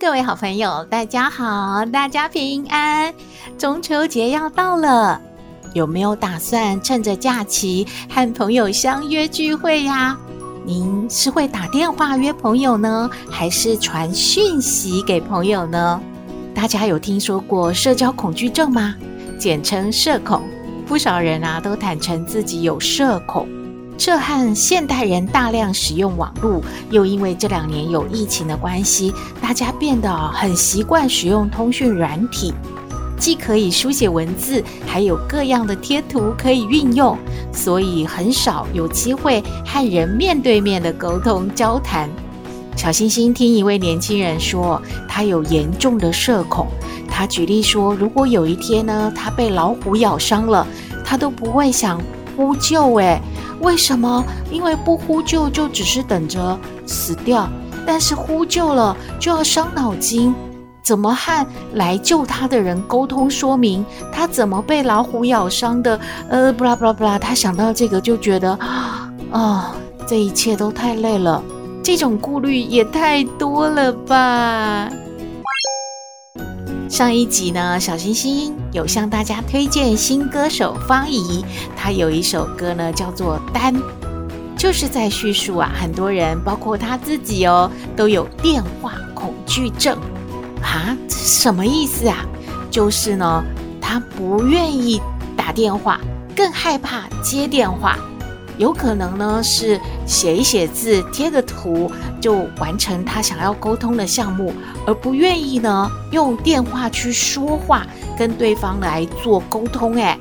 各位好朋友，大家好，大家平安。中秋节要到了，有没有打算趁着假期和朋友相约聚会呀？您是会打电话约朋友呢，还是传讯息给朋友呢？大家有听说过社交恐惧症吗？简称社恐。不少人啊都坦诚自己有社恐。这和现代人大量使用网络，又因为这两年有疫情的关系，大家变得很习惯使用通讯软体。既可以书写文字，还有各样的贴图可以运用，所以很少有机会和人面对面的沟通交谈。小星星听一位年轻人说，他有严重的社恐。他举例说，如果有一天呢，他被老虎咬伤了，他都不会想呼救。诶，为什么？因为不呼救就只是等着死掉，但是呼救了就要伤脑筋。怎么和来救他的人沟通说明他怎么被老虎咬伤的？呃，不啦不啦不啦，他想到这个就觉得啊、哦，这一切都太累了，这种顾虑也太多了吧。上一集呢，小星星有向大家推荐新歌手方怡，他有一首歌呢叫做《单》，就是在叙述啊，很多人包括他自己哦，都有电话恐惧症。啊，这什么意思啊？就是呢，他不愿意打电话，更害怕接电话。有可能呢是写一写字，贴个图就完成他想要沟通的项目，而不愿意呢用电话去说话，跟对方来做沟通。哎，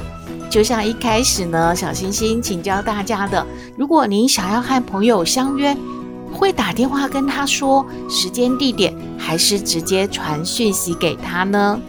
就像一开始呢，小星星请教大家的，如果您想要和朋友相约，会打电话跟他说时间地点，还是直接传讯息给他呢？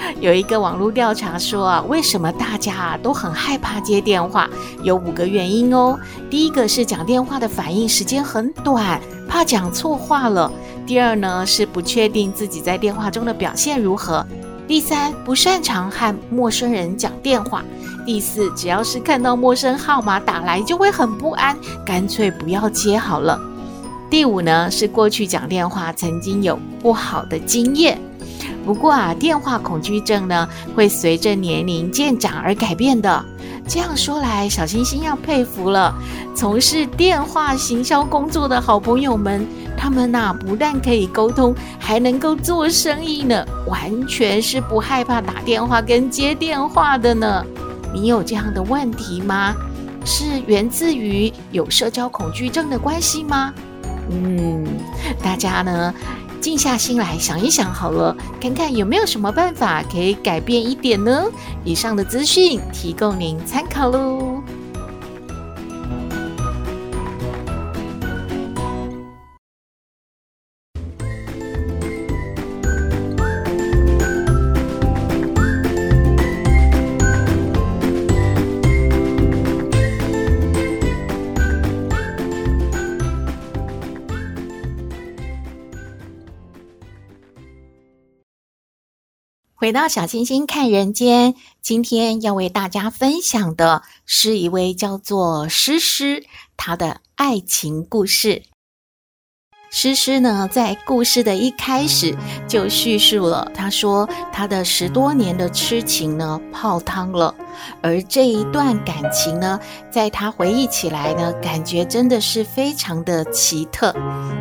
有一个网络调查说啊，为什么大家啊都很害怕接电话？有五个原因哦。第一个是讲电话的反应时间很短，怕讲错话了；第二呢是不确定自己在电话中的表现如何；第三不擅长和陌生人讲电话。第四，只要是看到陌生号码打来，就会很不安，干脆不要接好了。第五呢，是过去讲电话曾经有不好的经验。不过啊，电话恐惧症呢，会随着年龄渐长而改变的。这样说来，小星星要佩服了，从事电话行销工作的好朋友们，他们呐、不但可以沟通，还能够做生意呢，完全是不害怕打电话跟接电话的呢。你有这样的问题吗？是源自于有社交恐惧症的关系吗？嗯，大家呢，静下心来想一想好了，看看有没有什么办法可以改变一点呢？以上的资讯提供您参考喽。回到小星星看人间，今天要为大家分享的是一位叫做诗诗，她的爱情故事。诗诗呢，在故事的一开始就叙述了，她说她的十多年的痴情呢泡汤了，而这一段感情呢，在她回忆起来呢，感觉真的是非常的奇特。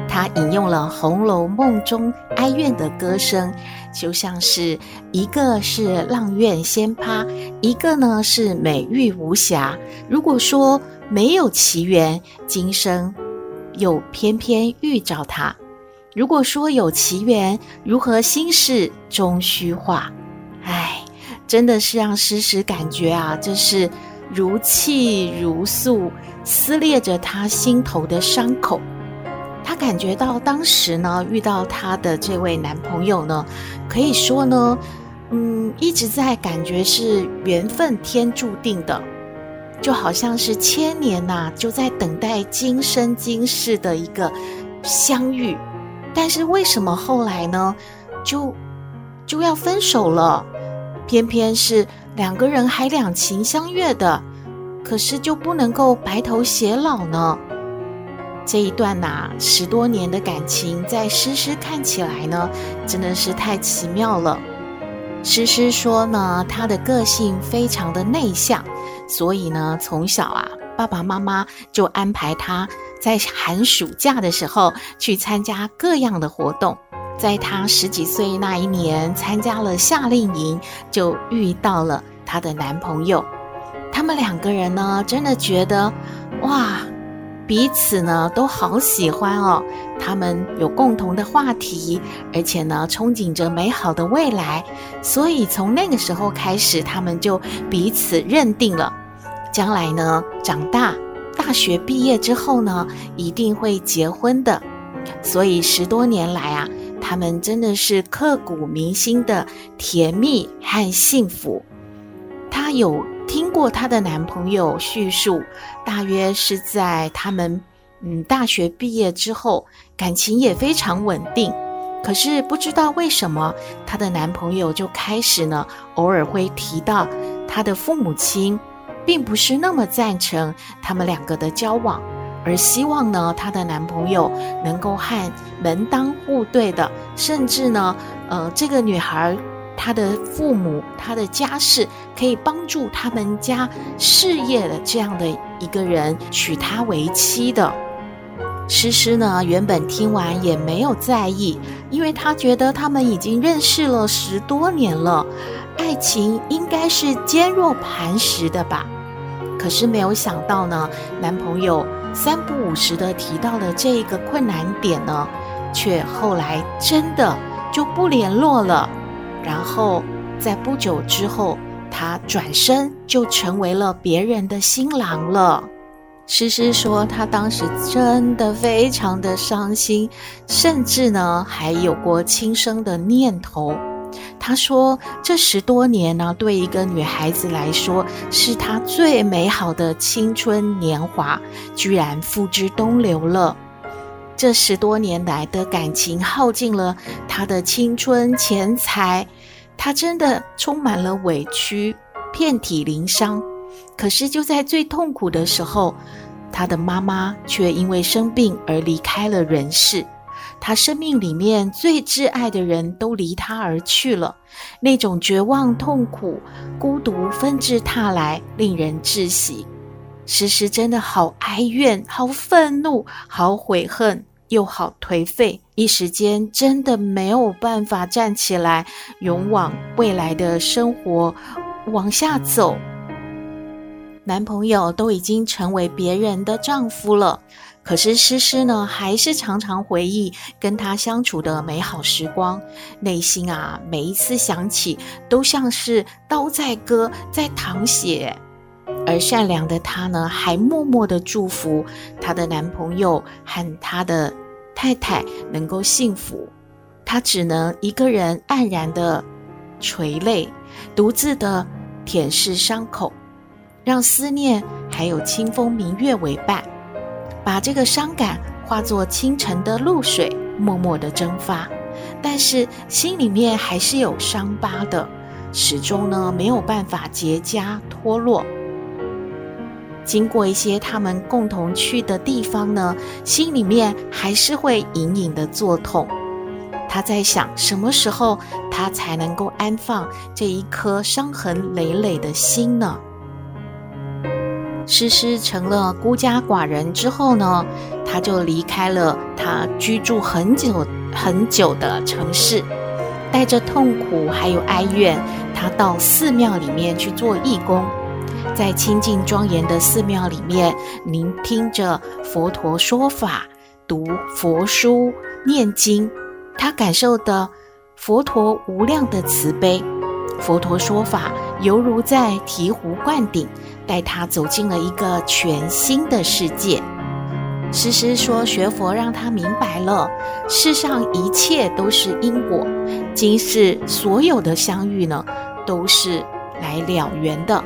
她引用了《红楼梦》中哀怨的歌声，就像是一个是阑怨仙葩，一个呢是美玉无瑕。如果说没有奇缘，今生。又偏偏遇着他。如果说有奇缘，如何心事终虚化？哎，真的是让诗诗感觉啊，这是如泣如诉，撕裂着他心头的伤口。他感觉到当时呢，遇到她的这位男朋友呢，可以说呢，嗯，一直在感觉是缘分天注定的，就好像是千年呐、就在等待今生今世的一个相遇。但是为什么后来呢，就就要分手了？偏偏是两个人还两情相悦的，可是就不能够白头偕老呢？这一段呐、十多年的感情，在诗诗看起来呢，真的是太奇妙了。诗诗说呢，她的个性非常的内向，所以呢，从小啊，爸爸妈妈就安排她在寒暑假的时候去参加各样的活动。在她十几岁那一年，参加了夏令营，就遇到了她的男朋友。他们两个人呢，真的觉得，哇！彼此呢都好喜欢哦，他们有共同的话题，而且呢憧憬着美好的未来，所以从那个时候开始，他们就彼此认定了，将来呢长大，大学毕业之后呢一定会结婚的。所以十多年来啊，他们真的是刻骨铭心的甜蜜和幸福。他有。听过她的男朋友叙述，大约是在他们嗯大学毕业之后，感情也非常稳定。可是不知道为什么，她的男朋友就开始呢，偶尔会提到她的父母亲，并不是那么赞成他们两个的交往，而希望呢，她的男朋友能够和门当户对的，甚至呢，呃，这个女孩。他的父母，他的家世可以帮助他们家事业的这样的一个人娶她为妻的。诗诗呢，原本听完也没有在意，因为她觉得他们已经认识了十多年了，爱情应该是坚若磐石的吧。可是没有想到呢，男朋友三不五时的提到了这一个困难点呢，却后来真的就不联络了。然后在不久之后，他转身就成为了别人的新郎了。诗诗说，她当时真的非常的伤心，甚至呢还有过轻生的念头。她说，这十多年呢，对一个女孩子来说，是她最美好的青春年华，居然付之东流了。这十多年来的感情耗尽了他的青春钱财，他真的充满了委屈，遍体鳞伤。可是就在最痛苦的时候，他的妈妈却因为生病而离开了人世。他生命里面最挚爱的人都离他而去了，那种绝望、痛苦、孤独纷至沓来，令人窒息。诗诗真的好哀怨，好愤怒，好悔恨。又好颓废，一时间真的没有办法站起来，勇往未来的生活往下走。男朋友都已经成为别人的丈夫了，可是诗诗呢，还是常常回忆跟他相处的美好时光，内心啊，每一次想起，都像是刀在割，在淌血。而善良的她呢，还默默的祝福她的男朋友和她的太太能够幸福。她只能一个人黯然的垂泪，独自的舔舐伤口，让思念还有清风明月为伴，把这个伤感化作清晨的露水，默默的蒸发。但是心里面还是有伤疤的，始终呢没有办法结痂脱落。经过一些他们共同去的地方呢，心里面还是会隐隐的作痛。他在想，什么时候他才能够安放这一颗伤痕累累的心呢？诗诗成了孤家寡人之后呢，他就离开了他居住很久很久的城市，带着痛苦还有哀怨，他到寺庙里面去做义工。在清静庄严的寺庙里面，聆听着佛陀说法，读佛书，念经，他感受的佛陀无量的慈悲。佛陀说法犹如在醍醐灌顶，带他走进了一个全新的世界。诗诗说：“学佛让他明白了，世上一切都是因果，今世所有的相遇呢，都是来了缘的。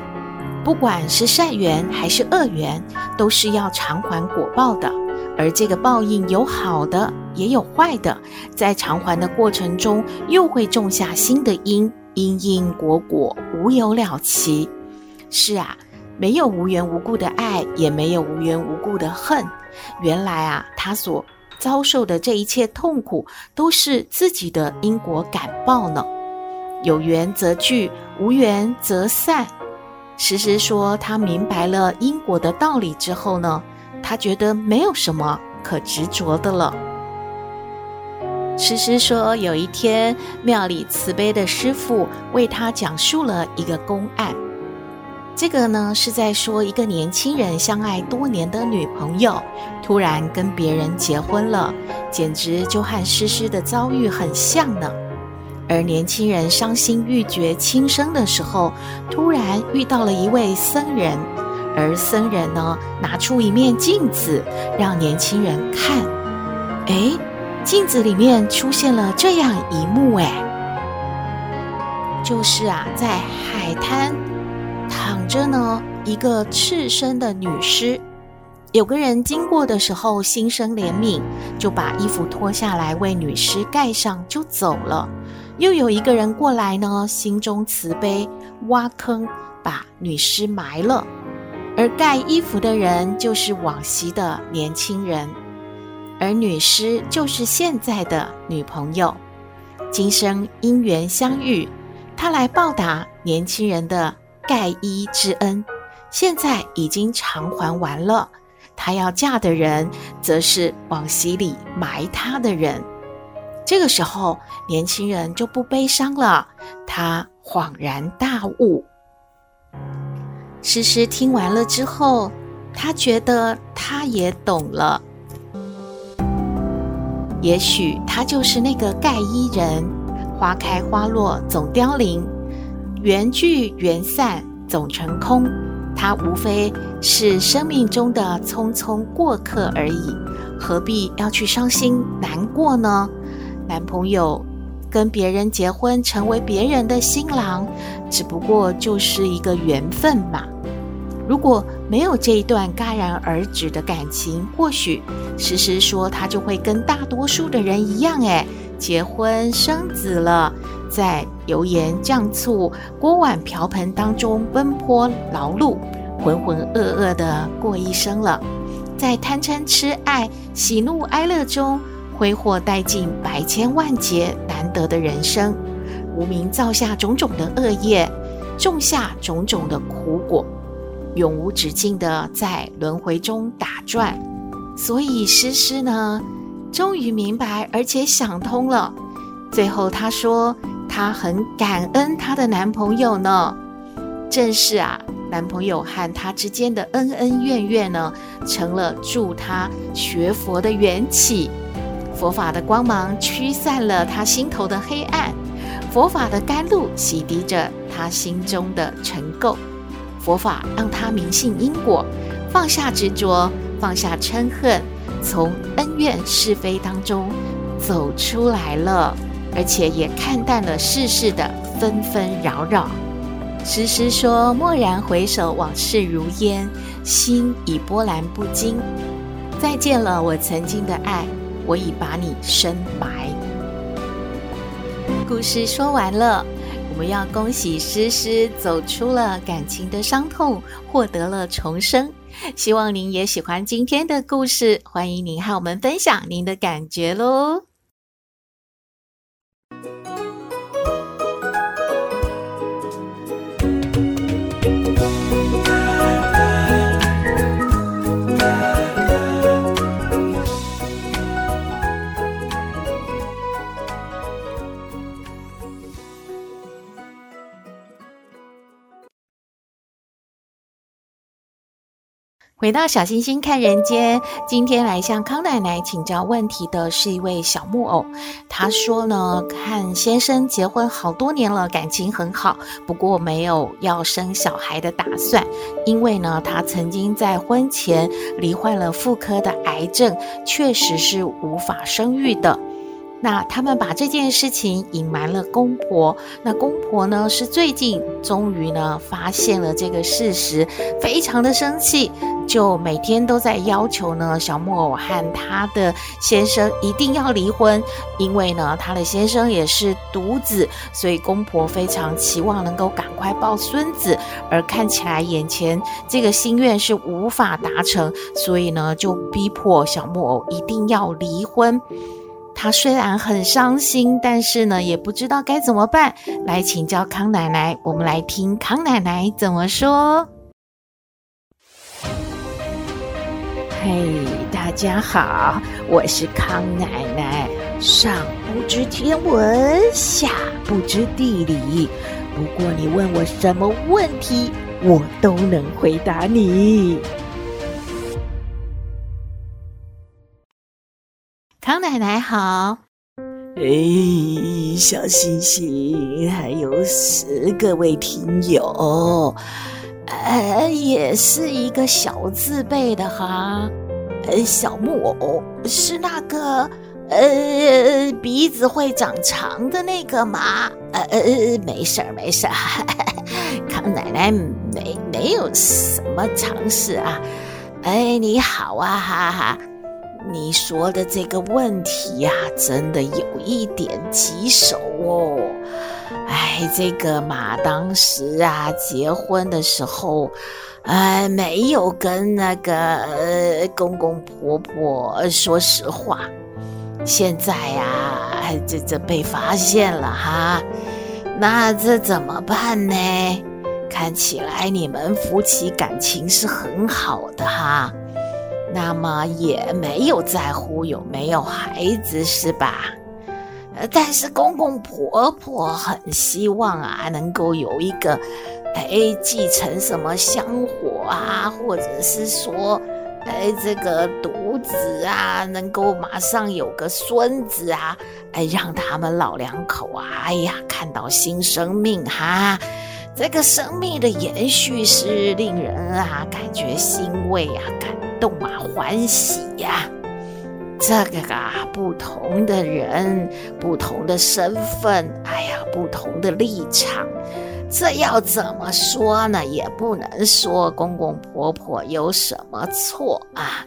不管是善缘还是恶缘，都是要偿还果报的。而这个报应有好的，也有坏的，在偿还的过程中，又会种下新的因，因因果果，无有了期。是啊。”没有无缘无故的爱，也没有无缘无故的恨。原来啊，他所遭受的这一切痛苦，都是自己的因果感报呢。有缘则聚，无缘则散。诗诗说，他明白了因果的道理之后呢，他觉得没有什么可执着的了。诗诗说，有一天庙里慈悲的师父为他讲述了一个公案。这个呢，是在说一个年轻人相爱多年的女朋友，突然跟别人结婚了，简直就和诗诗的遭遇很像呢。而年轻人伤心欲绝轻生的时候，突然遇到了一位僧人，而僧人呢，拿出一面镜子，让年轻人看。哎，镜子里面出现了这样一幕，哎，就是啊，在海滩。躺着呢，一个赤身的女尸。有个人经过的时候，心生怜悯，就把衣服脱下来为女尸盖上，就走了。又有一个人过来呢，心中慈悲，挖坑把女尸埋了。而盖衣服的人就是往昔的年轻人，而女尸就是现在的女朋友。今生因缘相遇，他来报答年轻人的。盖衣之恩，现在已经偿还完了。她要嫁的人，则是往昔里埋她的人。这个时候，年轻人就不悲伤了，他恍然大悟。诗诗听完了之后，他觉得他也懂了。也许他就是那个盖伊人，花开花落总凋零。缘聚缘散总成空，他无非是生命中的匆匆过客而已，何必要去伤心难过呢？男朋友跟别人结婚，成为别人的新郎，只不过就是一个缘分嘛。如果没有这一段戛然而止的感情，或许诗诗说他就会跟大多数的人一样，诶，结婚生子了，在油盐酱醋、锅碗瓢盆当中奔波劳碌，浑浑噩噩的过一生了，在贪嗔痴爱、喜怒哀乐中挥霍殆尽百千万劫难得的人生，无名造下种种的恶业，种下种种的苦果，永无止境的在轮回中打转。所以诗诗呢，终于明白，而且想通了。最后她说。她很感恩她的男朋友呢，正是啊，男朋友和她之间的恩恩怨怨呢，成了助她学佛的缘起。佛法的光芒驱散了他心头的黑暗，佛法的甘露洗涤着他心中的尘垢。佛法让他明信因果，放下执着，放下嗔恨，从恩怨是非当中走出来了。而且也看淡了世事的纷纷扰扰。诗诗说：“蓦然回首，往事如烟，心已波澜不惊。再见了，我曾经的爱，我已把你深埋。”故事说完了，我们要恭喜诗诗走出了感情的伤痛，获得了重生。希望您也喜欢今天的故事，欢迎您和我们分享您的感觉喽。回到小星星看人间，今天来向康奶奶请教问题的是一位小木偶。他说呢，看先生结婚好多年了，感情很好，不过没有要生小孩的打算，因为呢，他曾经在婚前罹患了妇科的癌症，确实是无法生育的。那他们把这件事情隐瞒了公婆，那公婆呢，是最近终于呢发现了这个事实，非常的生气，就每天都在要求呢小木偶和他的先生一定要离婚，因为呢他的先生也是独子，所以公婆非常期望能够赶快抱孙子，而看起来眼前这个心愿是无法达成，所以呢就逼迫小木偶一定要离婚。他虽然很伤心，但是呢，也不知道该怎么办。来请教康奶奶，我们来听康奶奶怎么说。嘿，大家好，我是康奶奶。上不知天文，下不知地理，不过你问我什么问题，我都能回答你。康奶奶好，哎，小星星，还有十个位听友，呃，也是一个小字辈的哈，呃，小木偶是那个呃鼻子会长长的那个吗？呃，没事儿没事儿，康奶奶没没有什么常识啊，哎，你好啊，哈哈。你说的这个问题呀，真的有一点棘手哦。哎，这个嘛，当时啊，结婚的时候，哎，没有跟那个呃公公婆婆说实话。现在呀，这这被发现了哈，那这怎么办呢？看起来你们夫妻感情是很好的哈。那么也没有在乎有没有孩子，是吧？呃，但是公公婆婆很希望啊，能够有一个，哎，继承什么香火啊，或者是说，哎，这个独子啊，能够马上有个孙子啊，哎，让他们老两口啊，哎呀，看到新生命哈，这个生命的延续是令人啊感觉欣慰啊，感。动啊，欢喜呀！这个啊，不同的人，不同的身份，哎呀，不同的立场，这要怎么说呢？也不能说公公婆婆有什么错啊。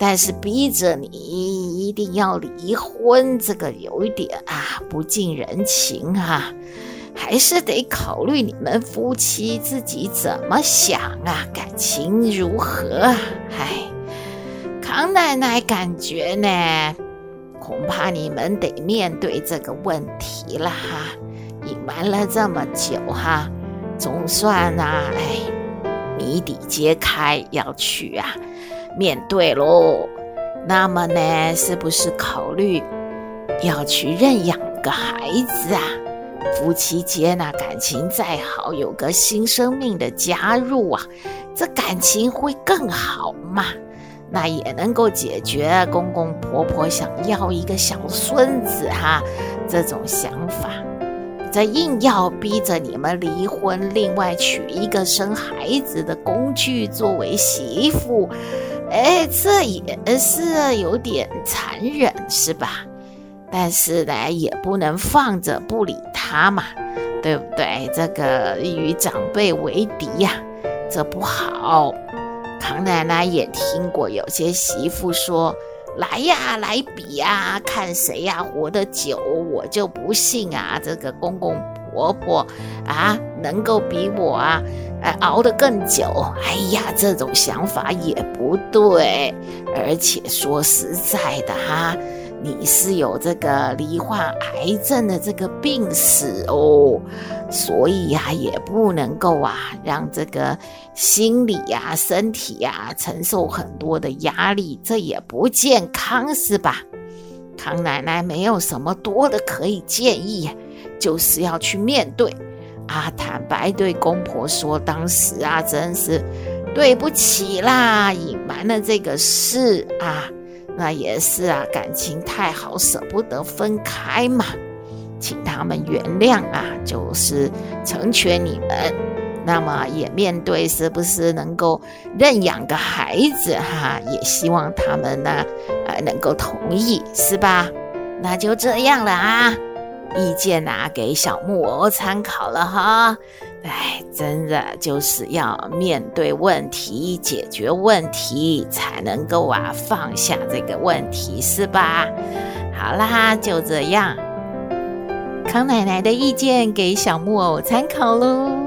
但是逼着你一定要离婚，这个有一点啊，不近人情啊。还是得考虑你们夫妻自己怎么想啊，感情如何？唉，康奶奶感觉呢，恐怕你们得面对这个问题了哈。隐瞒了这么久哈，总算啊，哎，谜底揭开，要去啊面对喽。那么呢，是不是考虑要去认养个孩子啊？夫妻间那感情再好，有个新生命的加入啊，这感情会更好嘛？那也能够解决公公婆婆想要一个小孙子哈这种想法。这硬要逼着你们离婚，另外娶一个生孩子的工具作为媳妇，哎，这也是有点残忍，是吧？但是呢，也不能放着不理他嘛，对不对？这个与长辈为敌呀，这不好。唐奶奶也听过有些媳妇说：“来呀，来比呀，看谁呀活得久。”我就不信啊，这个公公婆婆啊能够比我啊，熬得更久。哎呀，这种想法也不对。而且说实在的哈。你是有这个罹患癌症的这个病史哦，所以呀、也不能够啊，让这个心理呀、身体呀、承受很多的压力，这也不健康，是吧？康奶奶没有什么多的可以建议，就是要去面对啊，坦白对公婆说，当时啊，真是对不起啦，隐瞒了这个事啊，那也是啊，感情太好，舍不得分开嘛，请他们原谅啊，就是成全你们。那么也面对是不是能够认养个孩子哈，也希望他们呢，呃，能够同意是吧？那就这样了啊，意见呐、啊，给小木偶参考了哈。哎，真的就是要面对问题，解决问题，才能够啊放下这个问题是吧？好啦，就这样，康奶奶的意见给小木偶参考喽。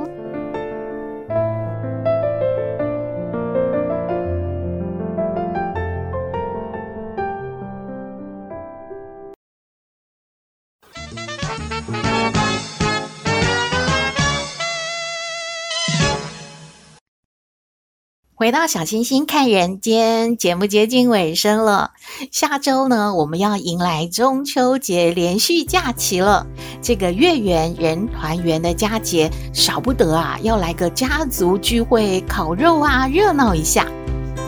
回到小星星看人间节目接近尾声了，下周呢，我们要迎来中秋节连续假期了。这个月圆人团圆的佳节，少不得啊，要来个家族聚会、烤肉啊，热闹一下。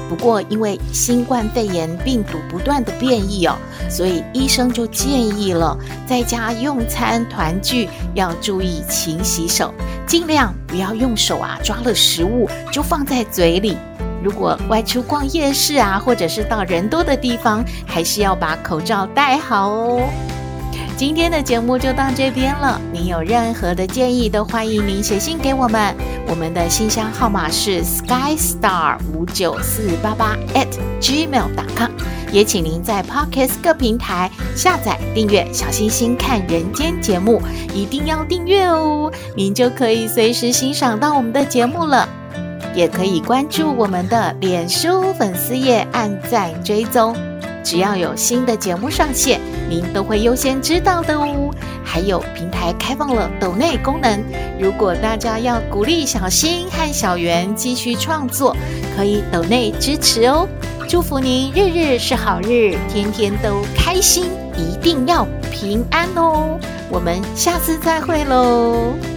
不过，因为新冠肺炎病毒不断的变异哦，所以医生就建议了，在家用餐团聚要注意勤洗手。尽量不要用手啊抓了食物就放在嘴里。如果外出逛夜市啊，或者是到人多的地方，还是要把口罩戴好哦。今天的节目就到这边了。您有任何的建议，都欢迎您写信给我们。我们的信箱号码是 skystar 五九四八八 at gmail.com。也请您在 Pocket 各平台下载订阅“小星星看人间”节目，一定要订阅哦，您就可以随时欣赏到我们的节目了。也可以关注我们的脸书粉丝页，按赞追踪。只要有新的节目上线，您都会优先知道的哦。还有平台开放了抖内功能，如果大家要鼓励小新和小圆继续创作，可以抖内支持哦。祝福您日日是好日，天天都开心，一定要平安哦。我们下次再会喽。